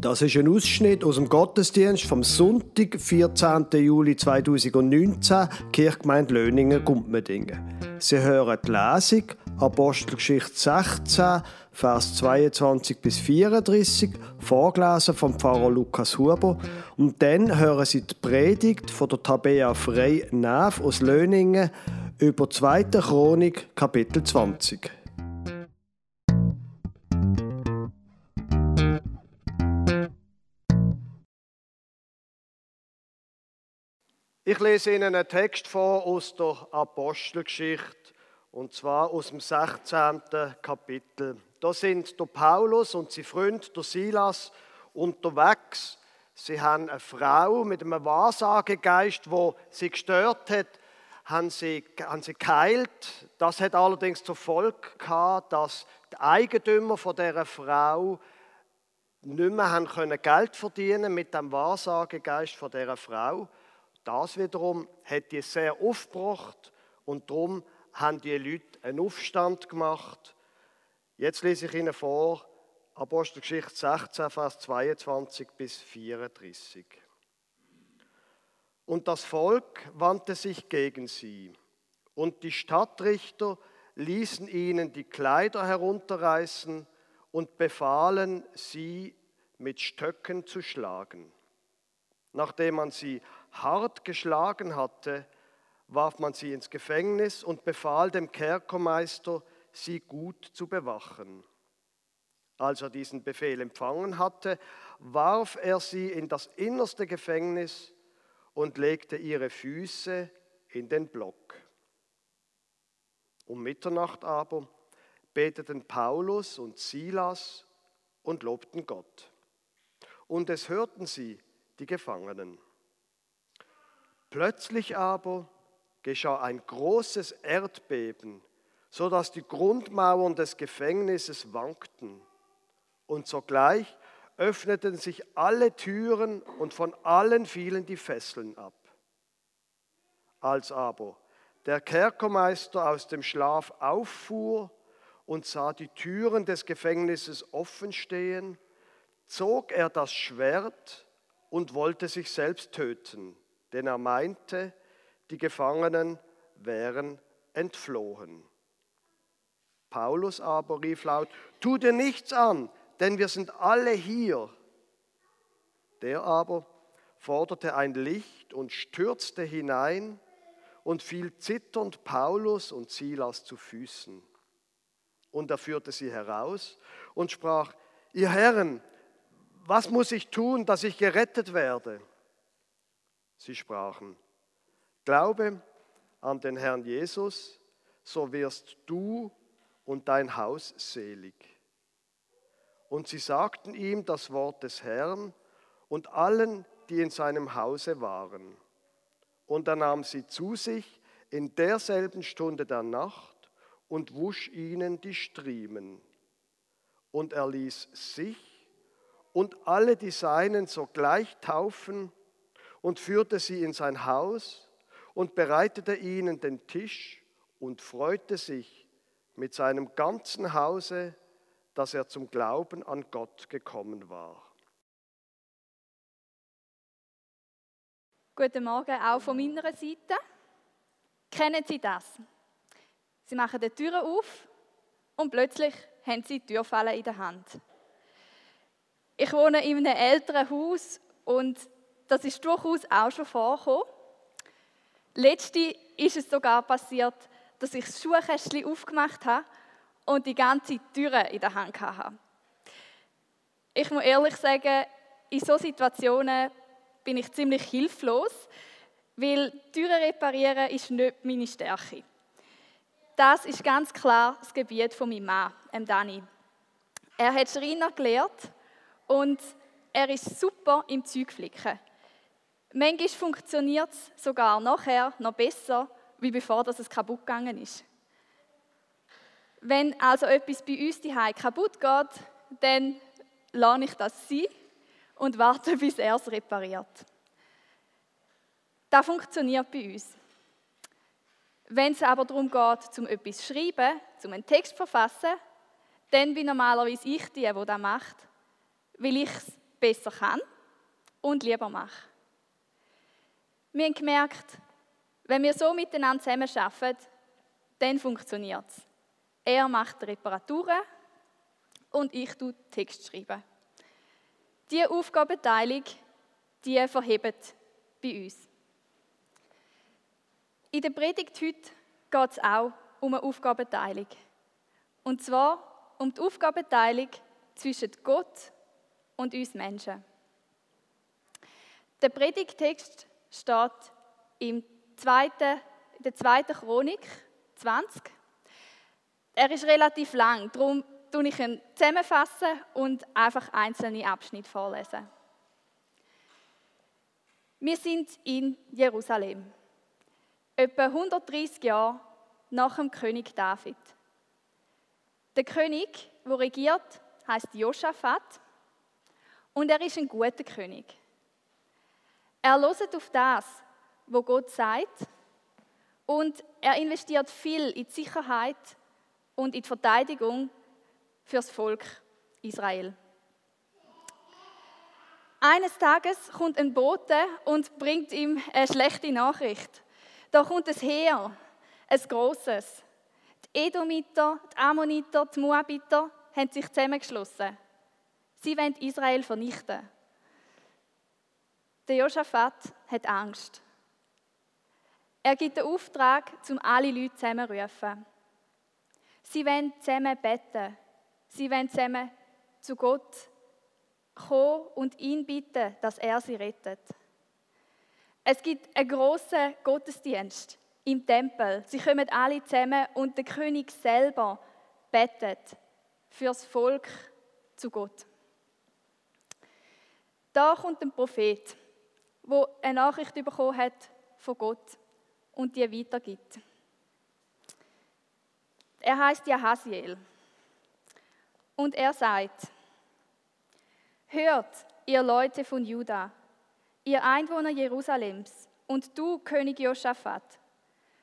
Das ist ein Ausschnitt aus dem Gottesdienst vom Sonntag, 14. Juli 2019, Kirchgemeinde Löningen-Gumpmedingen. Sie hören die Lesung, Apostelgeschichte 16, Vers 22 bis 34, vorgelesen vom Pfarrer Lukas Huber. Und dann hören Sie die Predigt von der Tabea Frey Nav aus Löningen über 2. Chronik, Kapitel 20. Ich lese Ihnen einen Text vor aus der Apostelgeschichte und zwar aus dem 16. Kapitel. Da sind der Paulus und sein Freund der Silas unterwegs. Sie haben eine Frau mit einem Wahrsagegeist, wo sie gestört hat, haben sie, haben sie geheilt. Das hat allerdings zur Folge gehabt, dass die Eigentümer von dieser Frau nicht mehr haben können Geld verdienen mit dem Wahrsagegeist von dieser Frau. Das wiederum hat die sehr aufgebracht und darum haben die Leute einen Aufstand gemacht. Jetzt lese ich Ihnen vor, Apostelgeschichte 16, Vers 22 bis 34. Und das Volk wandte sich gegen sie, und die Stadtrichter ließen ihnen die Kleider herunterreißen und befahlen, sie mit Stöcken zu schlagen. Nachdem man sie hart geschlagen hatte, warf man sie ins Gefängnis und befahl dem Kerkermeister, sie gut zu bewachen. Als er diesen Befehl empfangen hatte, warf er sie in das innerste Gefängnis und legte ihre Füße in den Block. Um Mitternacht aber beteten Paulus und Silas und lobten Gott. Und es hörten sie, die Gefangenen. Plötzlich aber geschah ein großes Erdbeben, so dass die Grundmauern des Gefängnisses wankten. Und sogleich öffneten sich alle Türen und von allen fielen die Fesseln ab. Als aber der Kerkermeister aus dem Schlaf auffuhr und sah die Türen des Gefängnisses offen stehen, zog er das Schwert und wollte sich selbst töten denn er meinte, die Gefangenen wären entflohen. Paulus aber rief laut, tu dir nichts an, denn wir sind alle hier. Der aber forderte ein Licht und stürzte hinein und fiel zitternd Paulus und Silas zu Füßen. Und er führte sie heraus und sprach, ihr Herren, was muss ich tun, dass ich gerettet werde? Sie sprachen, Glaube an den Herrn Jesus, so wirst du und dein Haus selig. Und sie sagten ihm das Wort des Herrn und allen, die in seinem Hause waren. Und er nahm sie zu sich in derselben Stunde der Nacht und wusch ihnen die Striemen. Und er ließ sich und alle die Seinen sogleich taufen und führte sie in sein Haus und bereitete ihnen den Tisch und freute sich mit seinem ganzen Hause, dass er zum Glauben an Gott gekommen war. Guten Morgen auch von meiner Seite. Kennen Sie das? Sie machen die Tür auf und plötzlich haben Sie die Türfalle in der Hand. Ich wohne in einem älteren Haus und das ist durchaus auch schon vorgekommen. Letzte ist es sogar passiert, dass ich das Schuhkästchen aufgemacht habe und die ganze Tür in der Hand hatte. Ich muss ehrlich sagen, in solchen Situationen bin ich ziemlich hilflos, weil Türen reparieren ist nicht meine Stärke. Das ist ganz klar das Gebiet von meinem Mann, dem Dani. Er hat Schreiner gelehrt und er ist super im Zeugflicken. Manchmal funktioniert es sogar nachher noch besser, wie bevor das es kaputt gegangen ist. Wenn also etwas bei uns die kaputt geht, dann lasse ich das sein und warte, bis er es repariert. Das funktioniert bei uns. Wenn es aber darum geht, zum etwas zu schreiben, zum einen Text zu verfassen, dann bin normalerweise ich die, die das macht, weil ich es besser kann und lieber mache. Wir haben gemerkt, wenn wir so miteinander zusammenarbeiten, dann funktioniert es. Er macht Reparaturen und ich tue Text schreiben. Diese Aufgabenteilung, die verhebt bei uns. In der Predigt heute geht es auch um eine Aufgabenteilung. Und zwar um die Aufgabenteilung zwischen Gott und uns Menschen. Der Predigtext steht im zweiten, in der zweiten Chronik 20. Er ist relativ lang, darum tue ich ihn zusammenfassen und einfach einzelne Abschnitte vorlesen. Wir sind in Jerusalem, etwa 130 Jahre nach dem König David. Der König, der regiert, heißt Josaphat und er ist ein guter König. Er loset auf das, wo Gott sagt und er investiert viel in die Sicherheit und in die Verteidigung fürs Volk Israel. Eines Tages kommt ein Bote und bringt ihm eine schlechte Nachricht. Da kommt es her, ein großes. Die Edomiter, die Ammoniter, die Moabiter haben sich zusammengeschlossen. Sie wollen Israel vernichten. Der Josaphat hat Angst. Er gibt den Auftrag, um alle Leute zusammenzurufen. Sie wollen zusammen beten. Sie wollen zusammen zu Gott kommen und ihn bitten, dass er sie rettet. Es gibt einen großen Gottesdienst im Tempel. Sie kommen alle zusammen und der König selber betet fürs Volk zu Gott. Da kommt ein Prophet, wo eine Nachricht bekommen hat von Gott und die weitergibt. Er heißt Jahasiel und er sagt: Hört, ihr Leute von Juda, ihr Einwohner Jerusalems und du, König Josaphat,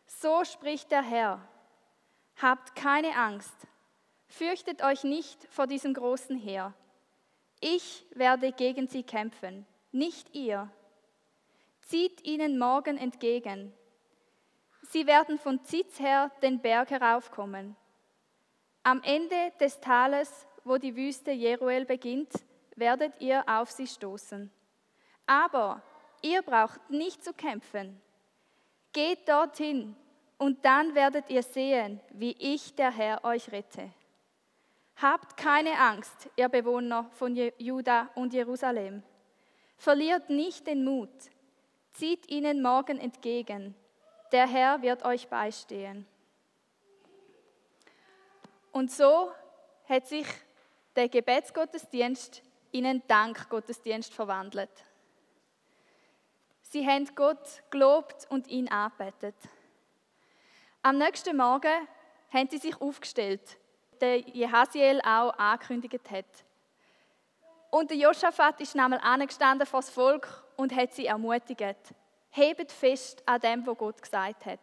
so spricht der Herr: Habt keine Angst, fürchtet euch nicht vor diesem großen Heer. Ich werde gegen sie kämpfen, nicht ihr. Zieht ihnen morgen entgegen. Sie werden von Zitz her den Berg heraufkommen. Am Ende des Tales, wo die Wüste Jeruel beginnt, werdet ihr auf sie stoßen. Aber ihr braucht nicht zu kämpfen. Geht dorthin und dann werdet ihr sehen, wie ich, der Herr, euch rette. Habt keine Angst, ihr Bewohner von Juda und Jerusalem. Verliert nicht den Mut. Zieht ihnen morgen entgegen. Der Herr wird euch beistehen. Und so hat sich der Gebetsgottesdienst in einen Dankgottesdienst verwandelt. Sie haben Gott gelobt und ihn angebetet. Am nächsten Morgen haben sie sich aufgestellt, der Jehasiel auch angekündigt hat. Und der Josaphat ist nämlich angestanden vor das Volk und hat sie ermutigt. Hebt fest an dem, was Gott gesagt hat.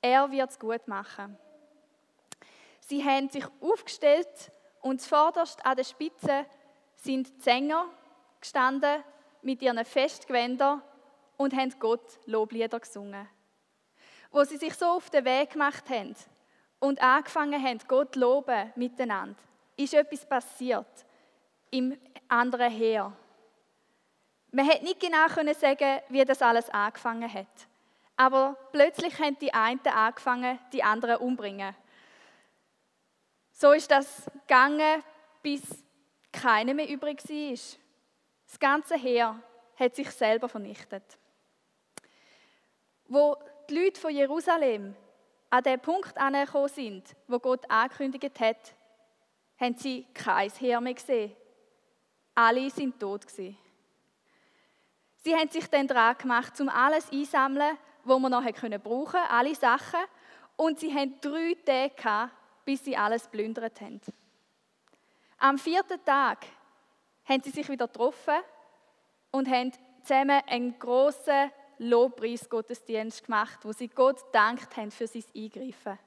Er wird es gut machen. Sie haben sich aufgestellt und zuvorderst an der Spitze sind die Sänger gestanden mit ihren Festgewändern und haben Gott Loblieder gesungen. Wo sie sich so auf den Weg gemacht haben und angefangen haben, Gott loben miteinander, ist etwas passiert im anderen Heer. Man hätte nicht genau sagen, wie das alles angefangen hat. Aber plötzlich haben die einen angefangen, die anderen umbringen. So ist das gegangen, bis keiner mehr übrig war. Das ganze Heer hat sich selber vernichtet. Wo die Leute von Jerusalem an den Punkt angekommen sind, wo Gott angekündigt hat, haben sie kein Heer mehr gesehen. Alle sind tot gewesen. Sie haben sich dann dran gemacht, um alles einzusammeln, was man noch brauchen konnte, alle Sachen. Und sie haben drei Tage gehabt, bis sie alles plündert haben. Am vierten Tag haben sie sich wieder getroffen und haben zusammen einen grossen Lobpreis-Gottesdienst gemacht, wo sie Gott dankt haben für sein Eingreifen.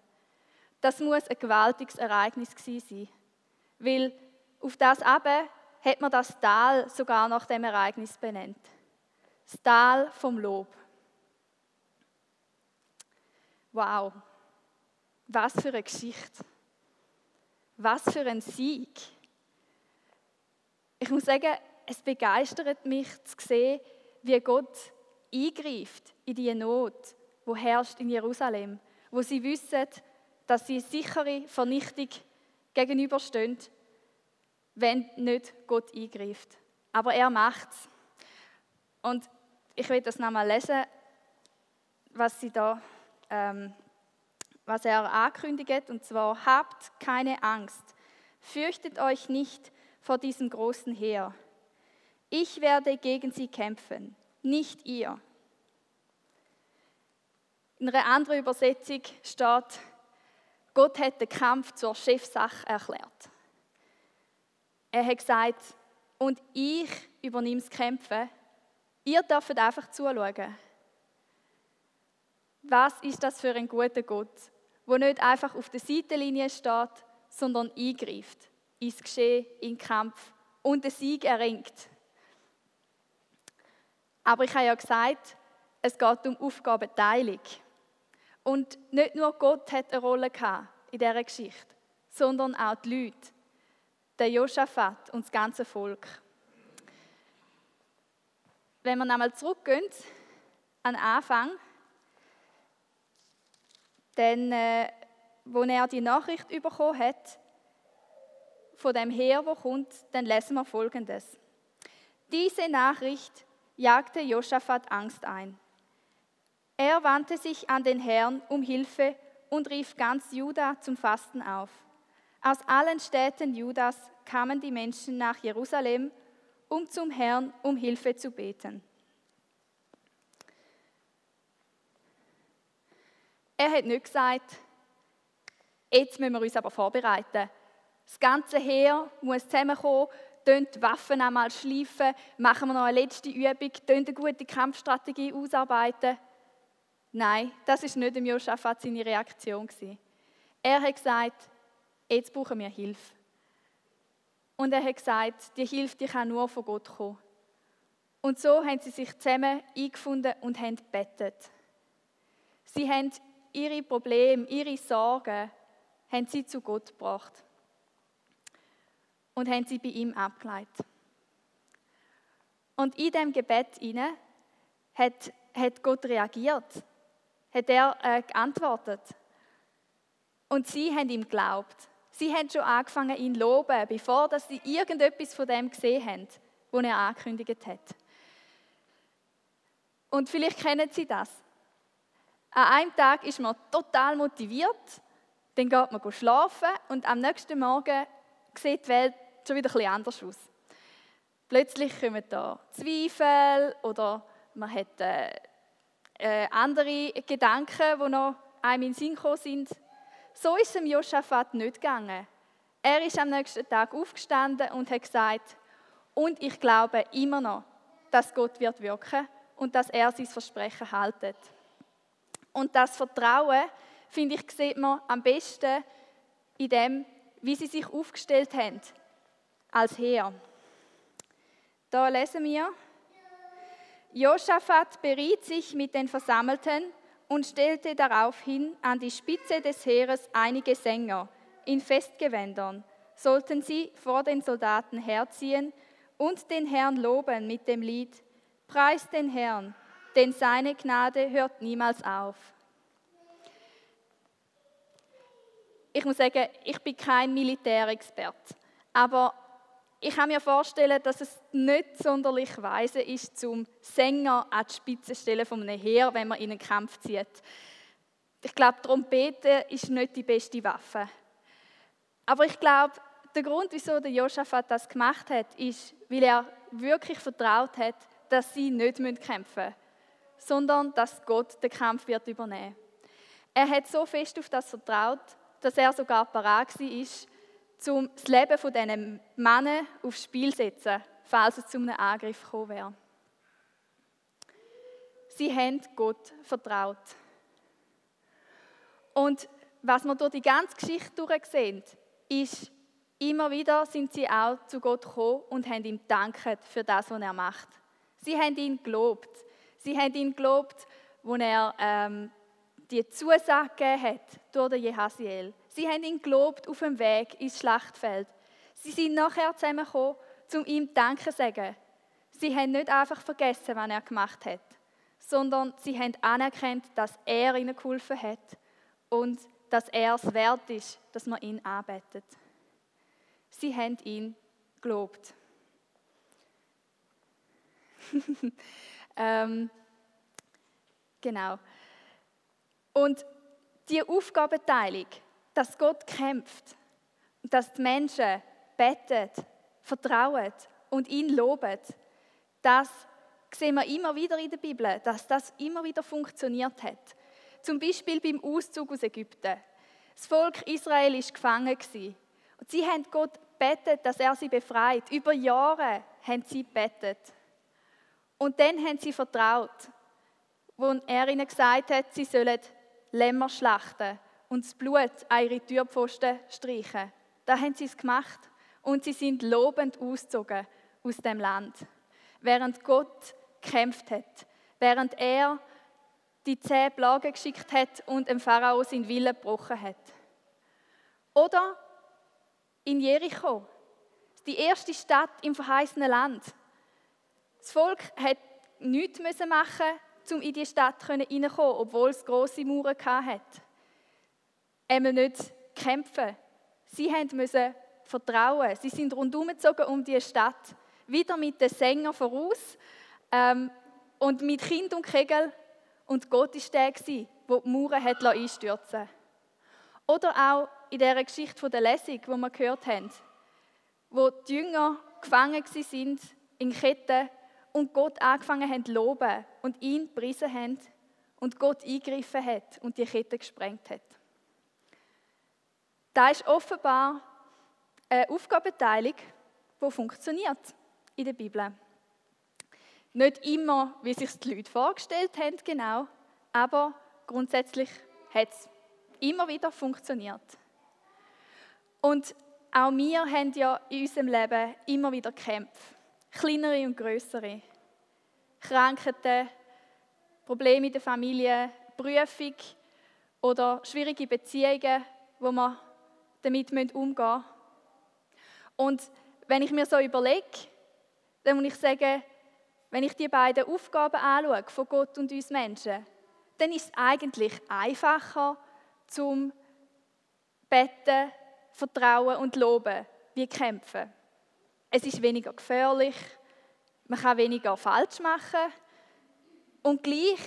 Das muss ein gewaltiges Ereignis gewesen sein, weil auf das aber hat man das Tal sogar nach dem Ereignis benannt. Das Tal vom Lob. Wow, was für eine Geschichte. Was für ein Sieg. Ich muss sagen, es begeistert mich zu sehen, wie Gott eingreift in die Not, wo herrscht in Jerusalem, wo sie wissen, dass sie sichere Vernichtung gegenüberstehen, wenn nicht Gott eingreift. Aber er macht's. Und ich will das nochmal lesen, was sie da, ähm, was er ankündigt, und zwar: Habt keine Angst, fürchtet euch nicht vor diesem großen Heer. Ich werde gegen sie kämpfen, nicht ihr. In einer anderen Übersetzung steht, Gott hat den Kampf zur Chefsache erklärt. Er hat gesagt, und ich übernehme das Kämpfen. Ihr dürft einfach zuschauen. Was ist das für ein guter Gott, der nicht einfach auf der Seitenlinie steht, sondern eingreift ins Geschehen, in den Kampf und den Sieg erringt. Aber ich habe ja gesagt, es geht um Aufgabenteilung. Und nicht nur Gott hat eine Rolle in dieser Geschichte, sondern auch die Leute, der Josaphat und das ganze Volk. Wenn wir einmal zurückgehen an Anfang, dann, äh, wo er die Nachricht bekommen hat, von dem Heer, wo kommt, dann lesen wir Folgendes. Diese Nachricht jagte Josaphat Angst ein. Er wandte sich an den Herrn um Hilfe und rief ganz Juda zum Fasten auf. Aus allen Städten Judas kamen die Menschen nach Jerusalem, um zum Herrn um Hilfe zu beten. Er hat nicht gesagt, jetzt müssen wir uns aber vorbereiten. Das ganze Heer muss zusammenkommen, die Waffen einmal schleifen, machen wir noch eine letzte Übung, eine gute Kampfstrategie ausarbeiten. Nein, das ist nicht dem Josaphat seine Reaktion. Er hat gesagt, jetzt brauchen wir Hilfe. Und er hat gesagt, die Hilfe die kann nur von Gott kommen. Und so haben sie sich zusammen eingefunden und haben bettet. Sie haben ihre Probleme, ihre Sorgen, haben sie zu Gott gebracht und haben sie bei ihm abgeleitet. Und in dem Gebet inne hat, hat Gott reagiert, hat er äh, geantwortet. Und sie haben ihm geglaubt. Sie haben schon angefangen, ihn zu loben, bevor dass sie irgendetwas von dem gesehen haben, was er angekündigt hat. Und vielleicht kennen Sie das. An einem Tag ist man total motiviert, dann geht man schlafen und am nächsten Morgen sieht die Welt schon wieder ein anders aus. Plötzlich kommen da Zweifel oder man hat äh, äh, andere Gedanken, die noch einem in den Sinn gekommen sind. So ist es dem Josaphat nicht gegangen. Er ist am nächsten Tag aufgestanden und hat gesagt, und ich glaube immer noch, dass Gott wird wirken und dass er sein Versprechen haltet. Und das Vertrauen, finde ich, sieht man am besten in dem, wie sie sich aufgestellt haben als Heer. Da lesen wir, Josaphat beriet sich mit den Versammelten und stellte daraufhin an die Spitze des Heeres einige Sänger in Festgewändern, sollten sie vor den Soldaten herziehen und den Herrn loben mit dem Lied Preis den Herrn, denn seine Gnade hört niemals auf. Ich muss sagen, ich bin kein Militärexpert, aber ich kann mir vorstellen, dass es nicht sonderlich weise ist, zum Sänger an die Spitze zu stellen von einem Heer, wenn man in einen Kampf zieht. Ich glaube, Trompete ist nicht die beste Waffe. Aber ich glaube, der Grund, wieso der Josaphat das gemacht hat, ist, weil er wirklich vertraut hat, dass sie nicht kämpfen müssen, sondern dass Gott den Kampf wird übernehmen. Er hat so fest auf das vertraut, dass er sogar parat war, um das Leben von diesen Männern aufs Spiel zu setzen, falls es zu einem Angriff gekommen wäre. Sie haben Gott vertraut. Und was wir durch die ganze Geschichte sehen, ist, Immer wieder sind sie auch zu Gott gekommen und haben ihm danket für das, was er macht. Sie haben ihn gelobt. Sie haben ihn gelobt, wo er ähm, die Zusage gegeben hat durch den Jehasiel. Sie haben ihn gelobt auf dem Weg ins Schlachtfeld. Sie sind nachher zusammengekommen, um ihm Danke zu sagen. Sie haben nicht einfach vergessen, was er gemacht hat, sondern sie haben anerkannt, dass er ihnen geholfen hat und dass er es wert ist, dass man ihn arbeitet. Sie haben ihn gelobt. ähm, genau. Und die Aufgabenteilung, dass Gott kämpft, dass die Menschen beten, vertrauen und ihn loben, das sehen wir immer wieder in der Bibel, dass das immer wieder funktioniert hat. Zum Beispiel beim Auszug aus Ägypten. Das Volk Israel war gefangen. Und sie haben Gott betet, dass er sie befreit. Über Jahre haben sie betet. Und dann haben sie vertraut, wo er ihnen gesagt hat, sie sollen Lämmer schlachten und das Blut an ihre Türpfosten streichen. Da haben sie es gemacht und sie sind lobend ausgezogen aus dem Land, während Gott gekämpft hat, während er die zehn Plagen geschickt hat und dem Pharao seinen Willen gebrochen hat. Oder in Jericho, die erste Stadt im verheißenen Land. Das Volk hat nichts machen um in die Stadt hineinzukommen, obwohl es grosse Mauern hatte. Einmal nicht kämpfen. Sie mussten vertrauen. Sie sind rundum gezogen um die Stadt. Wieder mit den Sängern voraus ähm, und mit Kind und Kegel. Und Gott war der, der die Mauern hat einstürzen Oder auch in der Geschichte der Lesung, die wir gehört haben, wo die Jünger gefangen sind in Ketten und Gott angefangen haben zu loben und ihn gepriesen haben und Gott eingegriffen hat und die Kette gesprengt hat. Da ist offenbar eine Aufgabenteilung, die funktioniert in der Bibel. Nicht immer, wie sich die Leute vorgestellt haben, genau, aber grundsätzlich hat es immer wieder funktioniert. Und auch wir haben ja in unserem Leben immer wieder Kämpfe kleinere und größere. Krankheiten, Probleme in der Familie, Prüfung oder schwierige Beziehungen, wo man damit umgehen müssen. Und wenn ich mir so überlege, dann muss ich sagen, wenn ich die beiden Aufgaben anschaue, von Gott und uns Menschen, dann ist es eigentlich einfacher zum Beten, Vertrauen und Loben wie kämpfen. Es ist weniger gefährlich, man kann weniger falsch machen. Und gleich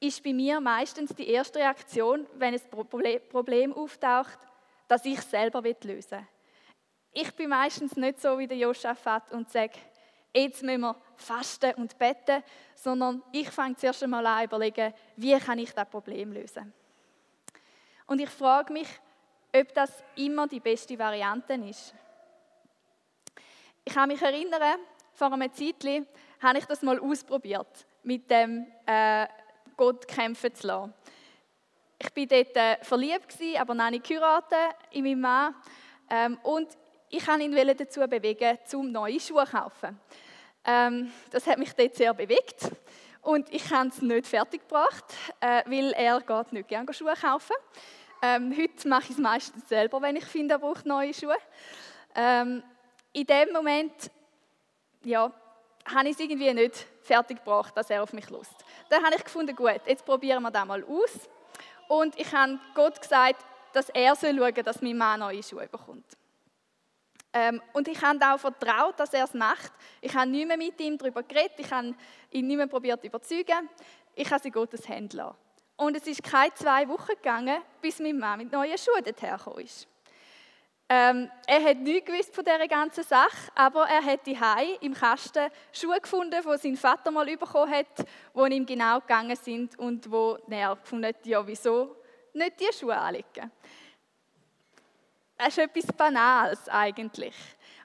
ist bei mir meistens die erste Reaktion, wenn ein Problem auftaucht, dass ich selber lösen will. Ich bin meistens nicht so wie der Josaphat und sage, jetzt müssen wir fasten und beten, sondern ich fange zuerst einmal an überlegen, wie kann ich das Problem lösen. Und ich frage mich, ob das immer die beste Variante ist. Ich kann mich erinnern, vor einem Zeitchen habe ich das mal ausprobiert, mit dem äh, Gott kämpfen zu lassen. Ich war dort äh, verliebt, gewesen, aber noch nicht geheiratet in meinen Mann. Ähm, und ich wollte ihn dazu bewegen, zum neue Schuhe zu kaufen. Ähm, das hat mich dort sehr bewegt. Und ich habe es nicht fertiggebracht, äh, weil er geht nicht gerne Schuhe kaufen. Ähm, heute mache ich es meistens selber, wenn ich finde, er braucht neue Schuhe. Ähm, in dem Moment, ja, habe ich es irgendwie nicht fertiggebracht, dass er auf mich lust. Dann habe ich gefunden, gut, jetzt probieren wir das mal aus. Und ich habe Gott gesagt, dass er schauen soll, dass mein Mann neue Schuhe bekommt. Ähm, und ich habe auch vertraut, dass er es macht. Ich habe nicht mehr mit ihm darüber geredet, ich habe ihn nicht mehr probiert zu überzeugen. Ich habe sie Gottes lassen. Und es ist keine zwei Wochen gegangen, bis mein Mann mit neuen Schuhen dorthin ist. Ähm, er hat nichts gewusst von dieser ganzen Sache, aber er hat die im Kasten Schuhe gefunden, die sein Vater mal bekommen hat, die ihm genau gegangen sind und wo er gefunden hat, ja, wieso nicht die Schuhe anlegen. Das ist etwas Banales eigentlich.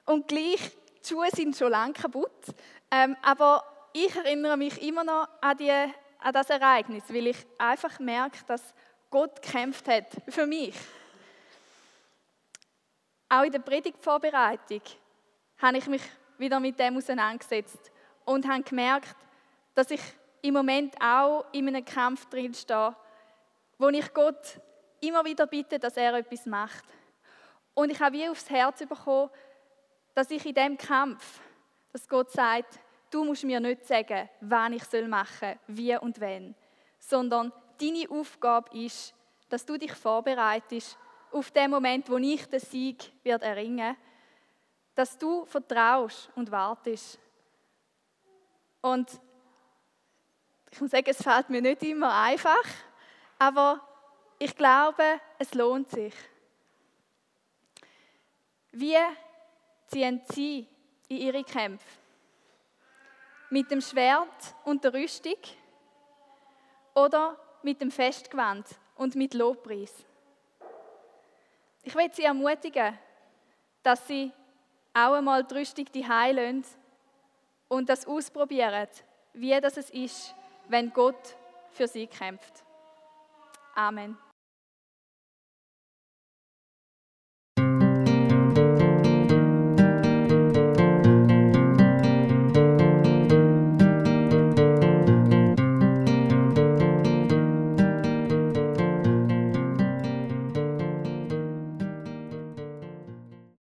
Und gleich, die Schuhe sind schon lange kaputt, ähm, aber ich erinnere mich immer noch an, die, an das Ereignis, weil ich einfach merke, dass Gott gekämpft hat für mich auch in der Predigtvorbereitung habe ich mich wieder mit dem auseinandergesetzt und habe gemerkt, dass ich im Moment auch in einem Kampf drin stehe, wo ich Gott immer wieder bitte, dass er etwas macht. Und ich habe wie aufs Herz bekommen, dass ich in dem Kampf, dass Gott sagt, du musst mir nicht sagen, wann ich soll machen, wie und wenn, sondern deine Aufgabe ist, dass du dich vorbereitest auf den Moment, wo ich den Sieg wird erringen, dass du vertraust und wartest. Und ich muss sagen, es fällt mir nicht immer einfach, aber ich glaube, es lohnt sich. Wie ziehen Sie in Ihre Kämpfe? Mit dem Schwert und der Rüstung oder mit dem Festgewand und mit Lobpreis? Ich will Sie ermutigen, dass Sie auch einmal die Rüstung lassen und das ausprobieren, wie das es ist, wenn Gott für Sie kämpft. Amen.